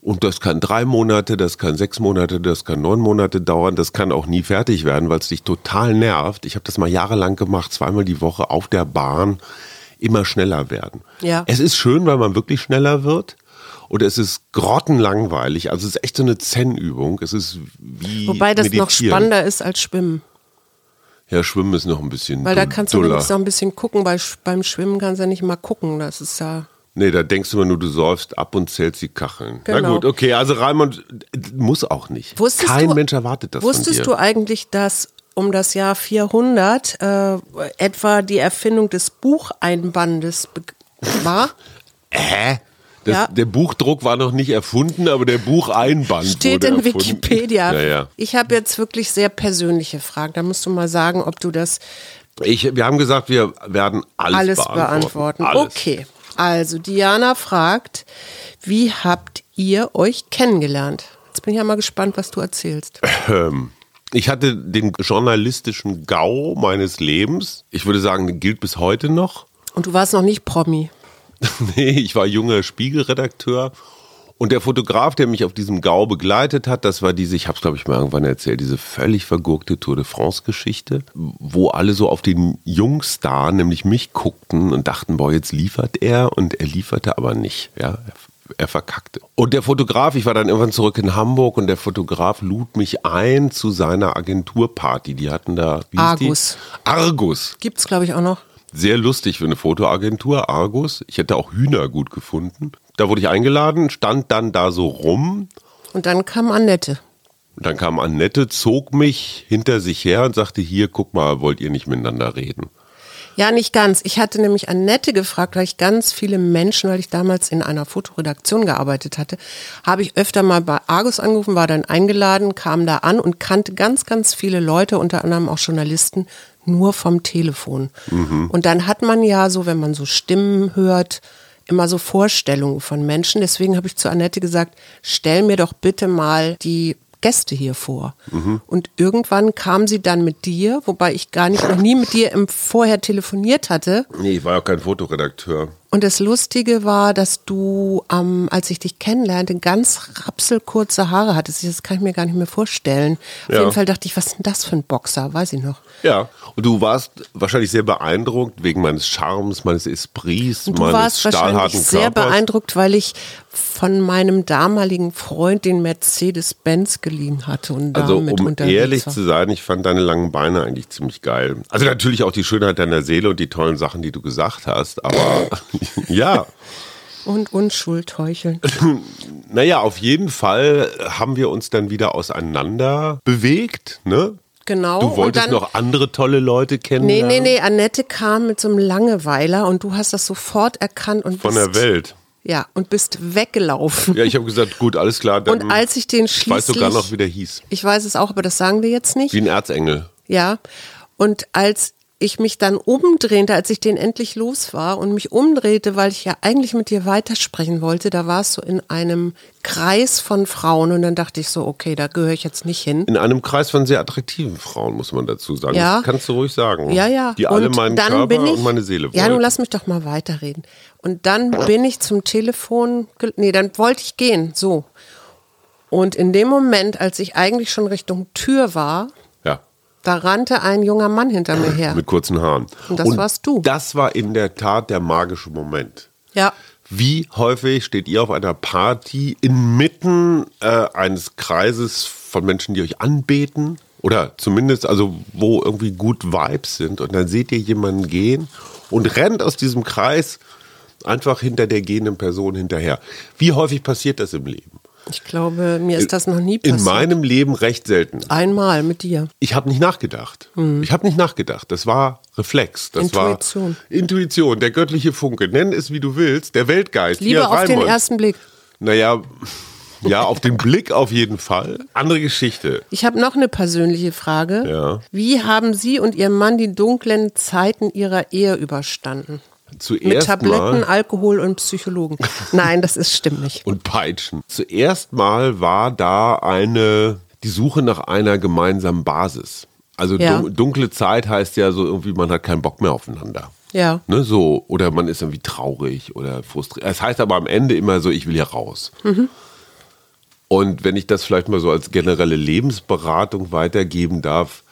Und das kann drei Monate, das kann sechs Monate, das kann neun Monate dauern, das kann auch nie fertig werden, weil es dich total nervt. Ich habe das mal jahrelang gemacht, zweimal die Woche auf der Bahn, immer schneller werden. Ja. Es ist schön, weil man wirklich schneller wird. Und es ist grottenlangweilig. Also es ist echt so eine Zen-Übung. Es ist wie Wobei das noch Meditieren. spannender ist als Schwimmen. Ja, Schwimmen ist noch ein bisschen Weil da kannst du noch ein bisschen gucken. Bei, beim Schwimmen kannst du ja nicht mal gucken. Das ist ja. Nee, da denkst du immer nur, du säufst ab und zählst die Kacheln. Na Genau. gut, okay, also Raimund äh, muss auch nicht. Wusstest Kein du, Mensch erwartet das Wusstest du eigentlich, dass um das Jahr 400 äh, etwa die Erfindung des Bucheinbandes war? Hä? Das, Ja. Der Buchdruck war noch nicht erfunden, aber der Bucheinband Steht in erfunden. Wikipedia. Ja, ja. Ich habe jetzt wirklich sehr persönliche Fragen. Da musst du mal sagen, ob du das Ich, wir haben gesagt, wir werden alles, alles beantworten. beantworten. Alles. Okay. Also Diana fragt, wie habt ihr euch kennengelernt? Jetzt bin ich ja mal gespannt, was du erzählst. Ähm, Ich hatte den journalistischen Gau meines Lebens. Ich würde sagen, gilt bis heute noch. Und du warst noch nicht Promi. <laughs> Nee, ich war junger Spiegelredakteur. Und der Fotograf, der mich auf diesem Gau begleitet hat, das war diese, ich habe es glaube ich mal irgendwann erzählt, diese völlig vergurkte Tour de France-Geschichte, wo alle so auf den Jungstar, nämlich mich, guckten und dachten, boah, jetzt liefert er und er lieferte aber nicht. Ja, er, er verkackte. Und der Fotograf, ich war dann irgendwann zurück in Hamburg und der Fotograf lud mich ein zu seiner Agenturparty. Die hatten da wie Argus. Die? Argus. Gibt's, glaube ich, auch noch. Sehr lustig für eine Fotoagentur, Argus. Ich hätte auch Hühner gut gefunden. Da wurde ich eingeladen, stand dann da so rum. Und dann kam Annette. Und dann kam Annette, zog mich hinter sich her und sagte, hier, guck mal, wollt ihr nicht miteinander reden? Ja, nicht ganz. Ich hatte nämlich Annette gefragt, weil ich ganz viele Menschen, weil ich damals in einer Fotoredaktion gearbeitet hatte, habe ich öfter mal bei Argus angerufen, war dann eingeladen, kam da an und kannte ganz, ganz viele Leute, unter anderem auch Journalisten, nur vom Telefon. Und dann hat man ja so, wenn man so Stimmen hört, immer so Vorstellungen von Menschen. Deswegen habe ich zu Annette gesagt, stell mir doch bitte mal die Gäste hier vor. Und irgendwann kam sie dann mit dir, wobei ich gar nicht noch nie mit dir im Vorher telefoniert hatte. Nee, ich war ja kein Fotoredakteur. Und das Lustige war, dass du, ähm, als ich dich kennenlernte, ganz rapselkurze Haare hattest. Das kann ich mir gar nicht mehr vorstellen. Auf Ja. jeden Fall dachte ich, was ist denn das für ein Boxer? Weiß ich noch. Ja. Und du warst wahrscheinlich sehr beeindruckt wegen meines Charmes, meines Esprits, Und du meines warst wahrscheinlich sehr Körpers. beeindruckt, weil ich von meinem damaligen Freund den Mercedes-Benz geliehen hatte und Also damit um ehrlich war. zu sein, ich fand deine langen Beine eigentlich ziemlich geil. Also natürlich auch die Schönheit deiner Seele und die tollen Sachen, die du gesagt hast, aber <laughs> ja. Und Unschuld heucheln. <laughs> Naja, auf jeden Fall haben wir uns dann wieder auseinander bewegt, ne? Genau. Du wolltest dann, noch andere tolle Leute Nee, kennenlernen. nee, nee, Annette kam mit so einem Langeweiler und du hast das sofort erkannt und Von bist, der Welt. Ja, und bist weggelaufen. Ja, ich habe gesagt, gut, alles klar. Dann Und als ich den ich weiß schließlich, sogar noch, wie der hieß. ich weiß es auch, aber das sagen wir jetzt nicht. Wie ein Erzengel. Ja. Und als ich mich dann umdrehte, als ich den endlich los war und mich umdrehte, weil ich ja eigentlich mit dir weitersprechen wollte, da warst du in einem Kreis von Frauen und dann dachte ich so, okay, da gehöre ich jetzt nicht hin. In einem Kreis von sehr attraktiven Frauen, muss man dazu sagen. Ja. Das kannst du ruhig sagen. Ja, ja. Die alle und meinen dann Körper bin ich, und meine Seele Ja, wollen. nun lass mich doch mal weiterreden. Und dann bin ich zum Telefon, nee, dann wollte ich gehen, so. Und in dem Moment, als ich eigentlich schon Richtung Tür war, Ja. Da rannte ein junger Mann hinter mir her. Mit kurzen Haaren. Und das warst du. Das war in der Tat der magische Moment. Ja. Wie häufig steht ihr auf einer Party inmitten äh, eines Kreises von Menschen, die euch anbeten? Oder zumindest, also wo irgendwie gut Vibes sind und dann seht ihr jemanden gehen und rennt aus diesem Kreis einfach hinter der gehenden Person hinterher. Wie häufig passiert das im Leben? Ich glaube, mir ist das noch nie passiert. In meinem Leben recht selten. Einmal mit dir. Ich habe nicht nachgedacht. Ich habe nicht nachgedacht. Das war Reflex. Das Hm. Intuition. war Intuition, der göttliche Funke. Nenn es wie du willst, der Weltgeist. Liebe Hier, auf den ersten Blick. Naja, ja, auf den Blick auf jeden Fall. Andere Geschichte. Ich habe noch eine persönliche Frage. Ja. Wie haben Sie und Ihr Mann die dunklen Zeiten Ihrer Ehe überstanden? Mit Zuerst Tabletten, mal Alkohol und Psychologen. <laughs> Nein, das ist stimmt nicht. und Peitschen. Zuerst mal war da eine die Suche nach einer gemeinsamen Basis. Also Ja. dun dunkle Zeit heißt ja so irgendwie, man hat keinen Bock mehr aufeinander. Ja. Ne, so, oder man ist irgendwie traurig oder frustriert. Es heißt aber am Ende immer so, ich will hier raus. Und wenn ich das vielleicht mal so als generelle Lebensberatung weitergeben darf,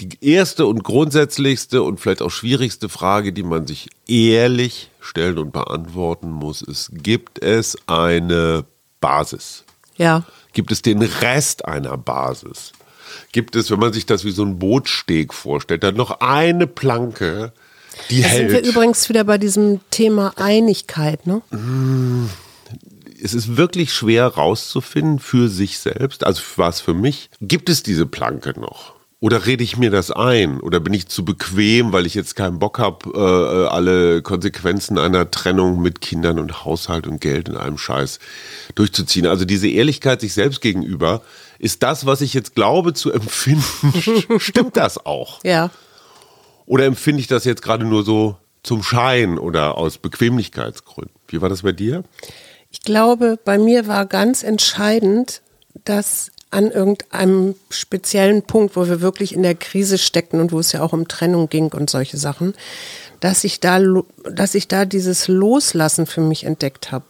die erste und grundsätzlichste und vielleicht auch schwierigste Frage, die man sich ehrlich stellen und beantworten muss, ist, gibt es eine Basis? Ja. Gibt es den Rest einer Basis? Gibt es, wenn man sich das wie so ein Bootsteg vorstellt, dann noch eine Planke, die Da sind hält? wir übrigens wieder bei diesem Thema Einigkeit, ne? es ist wirklich schwer rauszufinden für sich selbst, also war es für mich, gibt es diese Planke noch? Oder rede ich mir das ein? Oder bin ich zu bequem, weil ich jetzt keinen Bock habe, äh, alle Konsequenzen einer Trennung mit Kindern und Haushalt und Geld und allem Scheiß durchzuziehen? Also diese Ehrlichkeit sich selbst gegenüber, ist das, was ich jetzt glaube zu empfinden, <laughs> stimmt das auch? Ja. Oder empfinde ich das jetzt gerade nur so zum Schein oder aus Bequemlichkeitsgründen? Wie war das bei dir? Ich glaube, bei mir war ganz entscheidend, dass an irgendeinem speziellen Punkt, wo wir wirklich in der Krise steckten und wo es ja auch um Trennung ging und solche Sachen, dass ich da, dass ich da dieses Loslassen für mich entdeckt habe.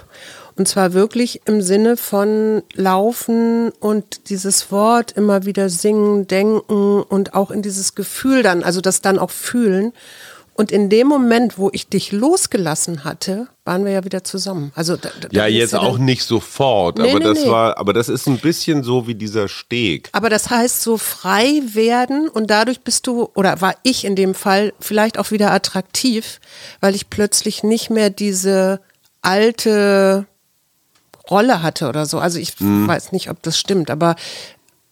Und zwar wirklich im Sinne von Laufen und dieses Wort immer wieder singen, denken und auch in dieses Gefühl dann, also das dann auch fühlen. Und in dem Moment, wo ich dich losgelassen hatte, waren wir ja wieder zusammen. Also da, da Ja, jetzt dann- auch nicht sofort, Nee, aber nee, das nee. war, aber das ist ein bisschen so wie dieser Steg. Aber das heißt, so frei werden und dadurch bist du, oder war ich in dem Fall vielleicht auch wieder attraktiv, weil ich plötzlich nicht mehr diese alte Rolle hatte oder so. Also ich Mhm. weiß nicht, ob das stimmt, aber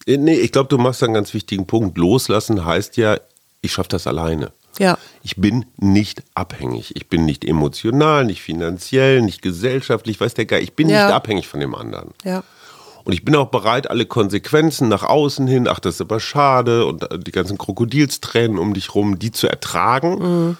Äh, Nee, ich glaube, du machst einen ganz wichtigen Punkt. Loslassen heißt ja, ich schaffe das alleine. Ja. Ich bin nicht abhängig. Ich bin nicht emotional, nicht finanziell, nicht gesellschaftlich, weiß der Geil. Ich bin Ja. nicht abhängig von dem anderen. Ja. Und ich bin auch bereit, alle Konsequenzen nach außen hin, ach, das ist aber schade, und äh, die ganzen Krokodilstränen um dich rum, die zu ertragen. Mhm.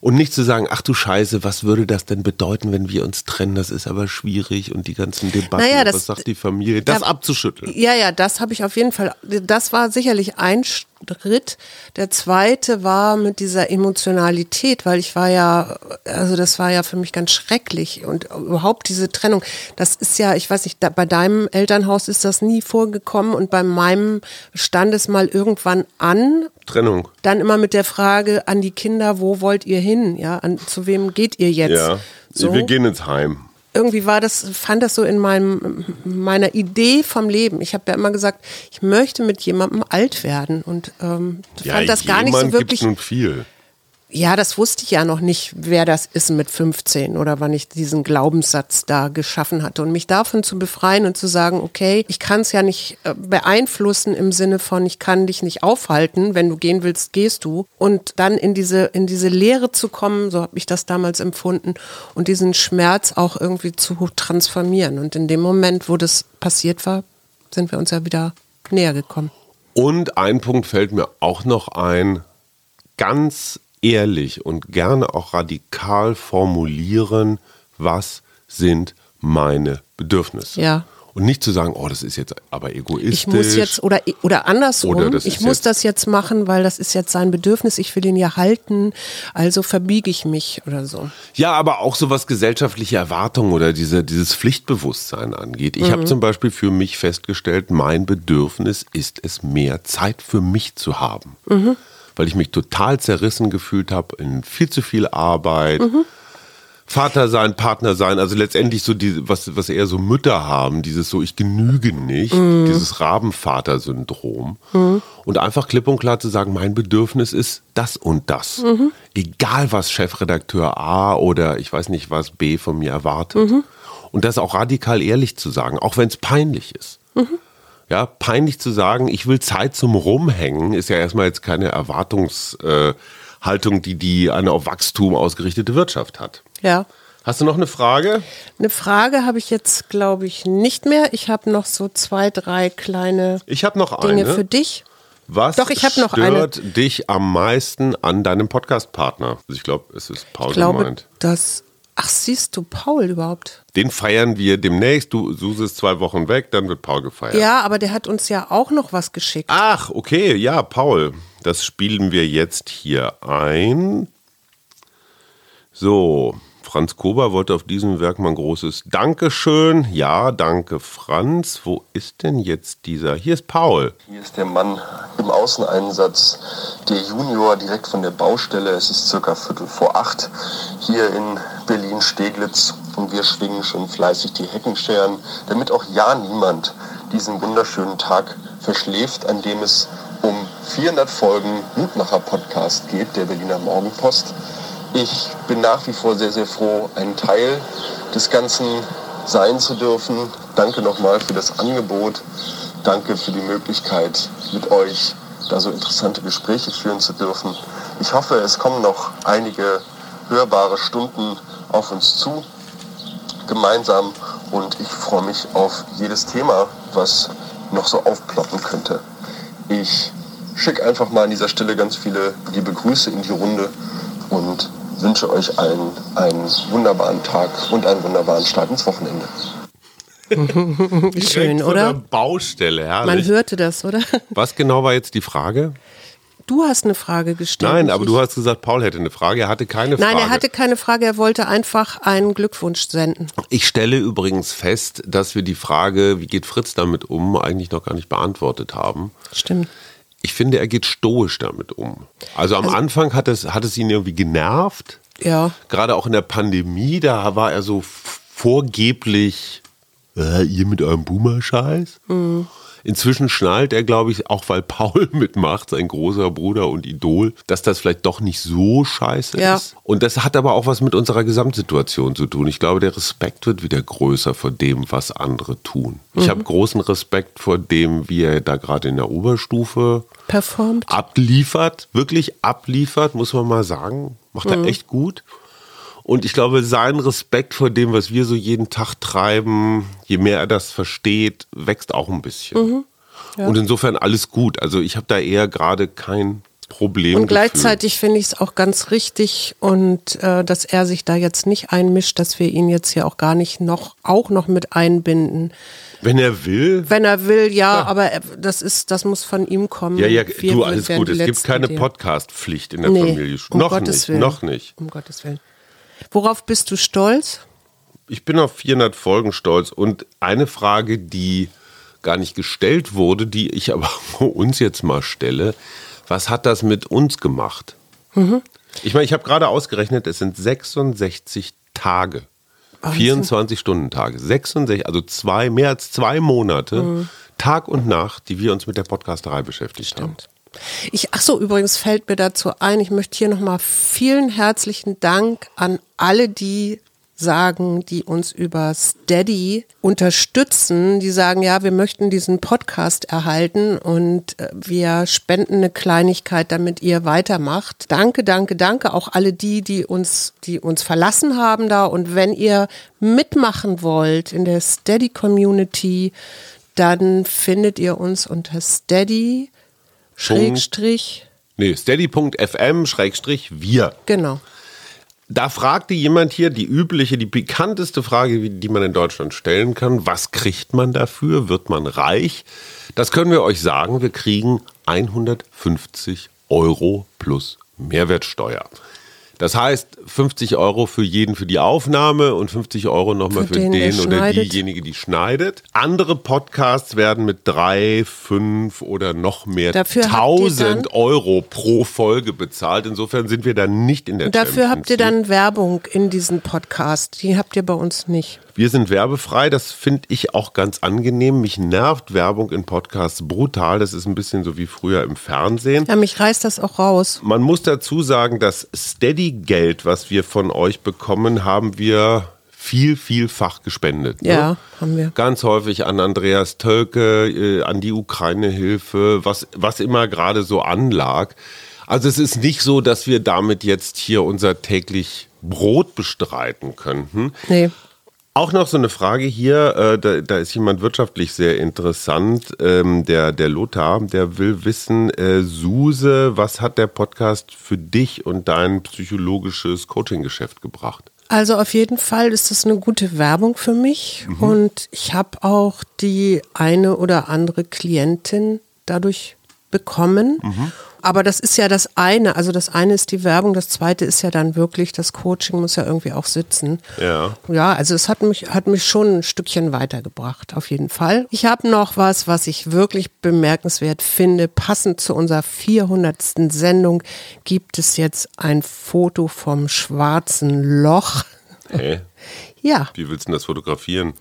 Und nicht zu sagen, ach du Scheiße, was würde das denn bedeuten, wenn wir uns trennen? Das ist aber schwierig und die ganzen Debatten, Naja, das- was sagt die Familie, das da- abzuschütteln. Ja, ja, das habe ich auf jeden Fall. Das war sicherlich ein Schritt. Der zweite war mit dieser Emotionalität, weil ich war ja, also das war ja für mich ganz schrecklich und überhaupt diese Trennung. Das ist ja, ich weiß nicht, da, bei deinem Elternhaus ist das nie vorgekommen und bei meinem stand es mal irgendwann an. Trennung. Dann immer mit der Frage an die Kinder, wo wollt ihr hin? Ja, an, zu wem geht ihr jetzt? Ja, So wir gehen ins Heim. Irgendwie war das, fand das so in meinem, meiner Idee vom Leben. Ich habe ja immer gesagt, ich möchte mit jemandem alt werden und ähm, fand das gar nicht so jemand gibt's wirklich. nun viel. Ja, das wusste ich ja noch nicht, wer das ist mit 15 oder wann ich diesen Glaubenssatz da geschaffen hatte. Und mich davon zu befreien und zu sagen, okay, ich kann es ja nicht äh, beeinflussen im Sinne von, ich kann dich nicht aufhalten, wenn du gehen willst, gehst du. Und dann in diese, in diese Leere zu kommen, so habe ich das damals empfunden, und diesen Schmerz auch irgendwie zu transformieren. Und in dem Moment, wo das passiert war, sind wir uns ja wieder näher gekommen. Und ein Punkt fällt mir auch noch ein, ganz ehrlich und gerne auch radikal formulieren, was sind meine Bedürfnisse. Ja. Und nicht zu sagen, oh, das ist jetzt aber egoistisch. Ich muss jetzt, oder, oder andersrum, Oder ich muss jetzt- das jetzt machen, weil das ist jetzt sein Bedürfnis, ich will ihn ja halten, also verbiege ich mich oder so. Ja, aber auch so was gesellschaftliche Erwartungen oder diese, dieses Pflichtbewusstsein angeht. Ich Mhm. habe zum Beispiel für mich festgestellt, mein Bedürfnis ist es, mehr Zeit für mich zu haben. Mhm. Weil ich mich total zerrissen gefühlt habe in viel zu viel Arbeit. Mhm. Vater sein, Partner sein, also letztendlich so die, was, was eher so Mütter haben, dieses so, ich genüge nicht, Mhm. dieses Rabenvater-Syndrom. Und einfach klipp und klar zu sagen, mein Bedürfnis ist das und das. Mhm. Egal was Chefredakteur A oder ich weiß nicht was B von mir erwartet. Mhm. Und das auch radikal ehrlich zu sagen, auch wenn es peinlich ist. Ja, peinlich zu sagen, ich will Zeit zum Rumhängen, ist ja erstmal jetzt keine Erwartungshaltung, äh, die die eine auf Wachstum ausgerichtete Wirtschaft hat. Ja. Hast du noch eine Frage? Eine Frage habe ich jetzt, glaube ich, nicht mehr. Ich habe noch so zwei, drei kleine Ich habe noch Dinge eine. für dich. Was Doch, ich noch eine. stört dich am meisten an deinem Podcast-Partner? Also ich glaube, es ist Paul Ich glaube, gemeint. dass. Ach, siehst du Paul überhaupt? Den feiern wir demnächst. Du Suse ist zwei Wochen weg, dann wird Paul gefeiert. Ja, aber der hat uns ja auch noch was geschickt. Ach, okay, ja, Paul. Das spielen wir jetzt hier ein. So, Franz Kober wollte auf diesem Werk mal ein großes Dankeschön. Ja, danke, Franz. Wo ist denn jetzt dieser? Hier ist Paul. Hier ist der Mann im Außeneinsatz, der Junior direkt von der Baustelle. Es ist circa Viertel vor acht hier in Berlin-Steglitz und wir schwingen schon fleißig die Heckenscheren, damit auch ja niemand diesen wunderschönen Tag verschläft, an dem es um 400 Folgen Mutmacher-Podcast geht, der Berliner Morgenpost. Ich bin nach wie vor sehr, sehr froh, ein Teil des Ganzen sein zu dürfen. Danke nochmal für das Angebot. Danke für die Möglichkeit, mit euch da so interessante Gespräche führen zu dürfen. Ich hoffe, es kommen noch einige hörbare Stunden auf uns zu, gemeinsam. Und ich freue mich auf jedes Thema, was noch so aufploppen könnte. Ich schicke einfach mal an dieser Stelle ganz viele liebe Grüße in die Runde und wünsche euch allen einen wunderbaren Tag und einen wunderbaren Start ins Wochenende. <laughs> Schön, oder? der Baustelle, Man herrlich. hörte das, oder? Was genau war jetzt die Frage? Du hast eine Frage gestellt. Nein, aber du hast gesagt, Paul hätte eine Frage. Er hatte keine Nein, Frage. er hatte keine Frage, er wollte einfach einen Glückwunsch senden. Ich stelle übrigens fest, dass wir die Frage, wie geht Fritz damit um, eigentlich noch gar nicht beantwortet haben. Stimmt. Ich finde, er geht stoisch damit um. Also am Anfang hat es, hat es ihn irgendwie genervt. Ja. Gerade auch in der Pandemie, da war er so vorgeblich, äh, ihr mit eurem Boomer-Scheiß. Mhm. Inzwischen schnallt er, glaube ich, auch weil Paul <laughs> mitmacht, sein großer Bruder und Idol, dass das vielleicht doch nicht so scheiße Ja. ist. Und das hat aber auch was mit unserer Gesamtsituation zu tun. Ich glaube, der Respekt wird wieder größer vor dem, was andere tun. Ich habe großen Respekt vor dem, wie er da gerade in der Oberstufe Performt. abliefert, wirklich abliefert, muss man mal sagen. Macht Mhm. er echt gut. Und ich glaube, sein Respekt vor dem, was wir so jeden Tag treiben, je mehr er das versteht, wächst auch ein bisschen. Mhm. Und insofern alles gut. Also ich habe da eher gerade kein Problem. Und gleichzeitig finde ich es auch ganz richtig und äh, dass er sich da jetzt nicht einmischt, dass wir ihn jetzt hier auch gar nicht noch auch noch mit einbinden. Wenn er will. Wenn er will, ja, aber er, das ist, das muss von ihm kommen. Ja, ja, Wir du, alles gut. Es gibt keine Podcast-Pflicht in der Nee, Familie. um noch Gottes nicht, Willen. noch nicht. Um Gottes Willen. Worauf bist du stolz? Ich bin auf 400 Folgen stolz und eine Frage, die gar nicht gestellt wurde, die ich aber <laughs> uns jetzt mal stelle, was hat das mit uns gemacht? Mhm. Ich meine, ich habe gerade ausgerechnet, es sind 66 Tage. 24-Stunden-Tage. 66, also zwei, mehr als zwei Monate, Mhm. Tag und Nacht, die wir uns mit der Podcasterei beschäftigt haben. Ich, ach so, übrigens fällt mir dazu ein, ich möchte hier nochmal vielen herzlichen Dank an alle, die sagen, die uns über Steady unterstützen, die sagen, ja, wir möchten diesen Podcast erhalten und äh, wir spenden eine Kleinigkeit, damit ihr weitermacht. Danke, danke, danke. Auch alle die, die uns, die uns verlassen haben da. Und wenn ihr mitmachen wollt in der Steady Community, dann findet ihr uns unter Steady Schrägstrich. Nee, steady.fm Schrägstrich wir. Genau. Da fragte jemand hier die übliche, die pikanteste Frage, die man in Deutschland stellen kann. Was kriegt man dafür? Wird man reich? Das können wir euch sagen. Wir kriegen 150 Euro plus Mehrwertsteuer. Das heißt 50 Euro für jeden für die Aufnahme und 50 Euro nochmal für, Für den, den, der oder schneidet. diejenige, die schneidet. Andere Podcasts werden mit drei, fünf oder noch mehr Dafür habt ihr 1000 dann- Euro pro Folge bezahlt. Insofern sind wir dann nicht in der dafür habt ihr dann Werbung in diesem Podcast. Die habt ihr bei uns nicht. Wir sind werbefrei, das finde ich auch ganz angenehm. Mich nervt Werbung in Podcasts brutal. Das ist ein bisschen so wie früher im Fernsehen. Ja, mich reißt das auch raus. Man muss dazu sagen, das Steady-Geld, was wir von euch bekommen, haben wir viel, vielfach gespendet. Ja, ne? haben wir. Ganz häufig an Andreas Tölke, äh, an die Ukraine-Hilfe, was, was immer gerade so anlag. Also es ist nicht so, dass wir damit jetzt hier unser täglich Brot bestreiten könnten. Nee. Auch noch so eine Frage hier, äh, da, da ist jemand wirtschaftlich sehr interessant, ähm, der, der Lothar, der will wissen, äh, Suse, was hat der Podcast für dich und dein psychologisches Coaching-Geschäft gebracht? Also auf jeden Fall ist das eine gute Werbung für mich und ich habe auch die eine oder andere Klientin dadurch bekommen. Aber das ist ja das eine. Also das eine ist die Werbung, das zweite ist ja dann wirklich, das Coaching muss ja irgendwie auch sitzen. Ja. Ja, also es hat mich, hat mich schon ein Stückchen weitergebracht, auf jeden Fall. Ich habe noch was, was ich wirklich bemerkenswert finde. Passend zu unserer 400. Sendung gibt es jetzt ein Foto vom schwarzen Loch. Hä? <laughs> Ja, Wie willst du das fotografieren?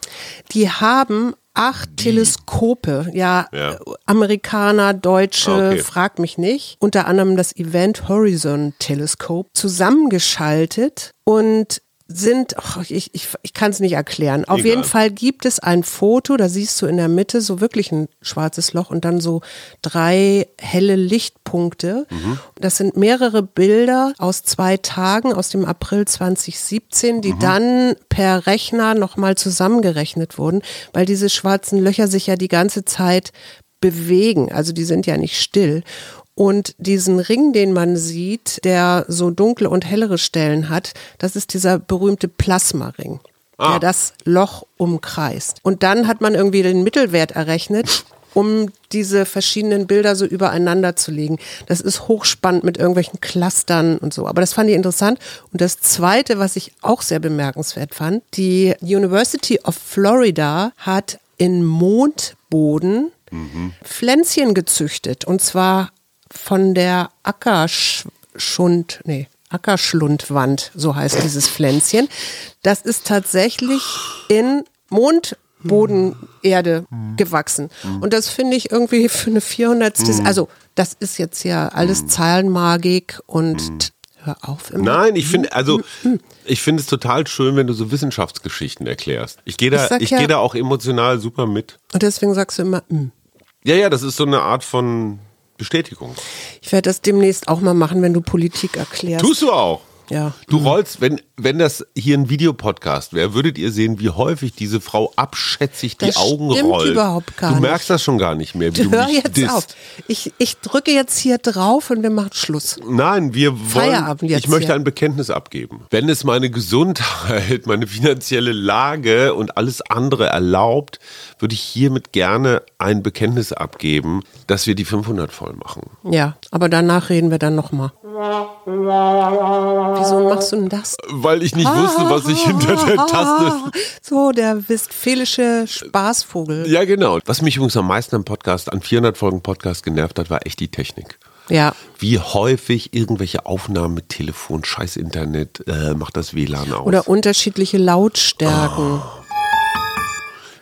die haben acht Teleskope, ja, Ja. Amerikaner, Deutsche, Ah, okay. frag mich nicht, unter anderem das Event Horizon Teleskop zusammengeschaltet und sind, ach, ich, ich, ich kann es nicht erklären. Auf Egal. jeden Fall gibt es ein Foto, da siehst du in der Mitte so wirklich ein schwarzes Loch und dann so drei helle Lichtpunkte. Mhm. Das sind mehrere Bilder aus zwei Tagen aus dem April 2017, die dann per Rechner nochmal zusammengerechnet wurden, weil diese schwarzen Löcher sich ja die ganze Zeit bewegen. Also die sind ja nicht still. Und diesen Ring, den man sieht, der so dunkle und hellere Stellen hat, das ist dieser berühmte Plasmaring, Ah. der das Loch umkreist. Und dann hat man irgendwie den Mittelwert errechnet, um diese verschiedenen Bilder so übereinander zu legen. Das ist hochspannend mit irgendwelchen Clustern und so. Aber das fand ich interessant. Und das Zweite, was ich auch sehr bemerkenswert fand, die University of Florida hat in Mondboden Pflänzchen gezüchtet. Und zwar von der Ackerschund, nee, Ackerschlundwand, so heißt dieses Pflänzchen. Das ist tatsächlich in Mondbodenerde gewachsen. Und das finde ich irgendwie für eine 400. Also, das ist jetzt ja alles Zahlenmagik und hör auf immer. Nein, ich finde, also ich finde es total schön, wenn du so Wissenschaftsgeschichten erklärst. Ich gehe da, Ich sag ich ja- gehe da auch emotional super mit. Und deswegen sagst du immer, mm. Ja, ja, das ist so eine Art von Bestätigung. ich werde das demnächst auch mal machen, wenn du Politik erklärst. Tust du auch. Ja. Du rollst, wenn, wenn das hier ein Videopodcast wäre, würdet ihr sehen, wie häufig diese Frau abschätzig die Das Augen stimmt rollt. überhaupt gar du merkst nicht. das schon gar nicht mehr, wie du, Hör jetzt disst. auf. Ich, ich drücke jetzt hier drauf und wir machen Schluss. Nein, wir wollen, Feierabend jetzt ich möchte hier. ein Bekenntnis abgeben. Wenn es meine Gesundheit, <laughs> meine finanzielle Lage und alles andere erlaubt, würde ich hiermit gerne ein Bekenntnis abgeben, dass wir die 500 voll machen. Ja, aber danach reden wir dann nochmal. Wieso machst du denn das? Weil ich nicht wusste, was ich hinter der Taste... So, der westfälische Spaßvogel. Ja, genau. Was mich übrigens am meisten am Podcast, an 400 Folgen Podcast genervt hat, war echt die Technik. Ja. Wie häufig irgendwelche Aufnahmen mit Telefon, scheiß Internet, äh, macht das WLAN aus. Oder unterschiedliche Lautstärken.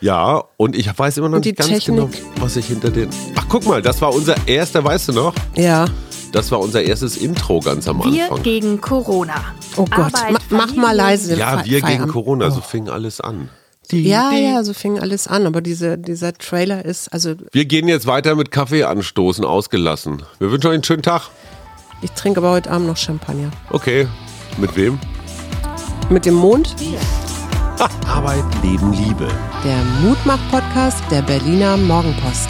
Ja, und ich weiß immer noch nicht ganz Technik? genau, was ich hinter den. Ach, guck mal, das war unser erster, weißt du noch? Ja. Das war unser erstes Intro ganz am Wir Anfang. gegen Corona. Oh Gott, Arbeit, ma, mach mal leise. Ja, wir gegen Feierabend. Corona, so fing alles an. Ja, ja, so fing alles an. Aber diese, dieser Trailer ist, also Wir gehen jetzt weiter mit Kaffee anstoßen, ausgelassen. Wir wünschen euch einen schönen Tag. ich trinke aber heute Abend noch Champagner. Okay, mit wem? Mit dem Mond, <laughs> Arbeit, Leben, Liebe. der Mutmach-Podcast der Berliner Morgenpost.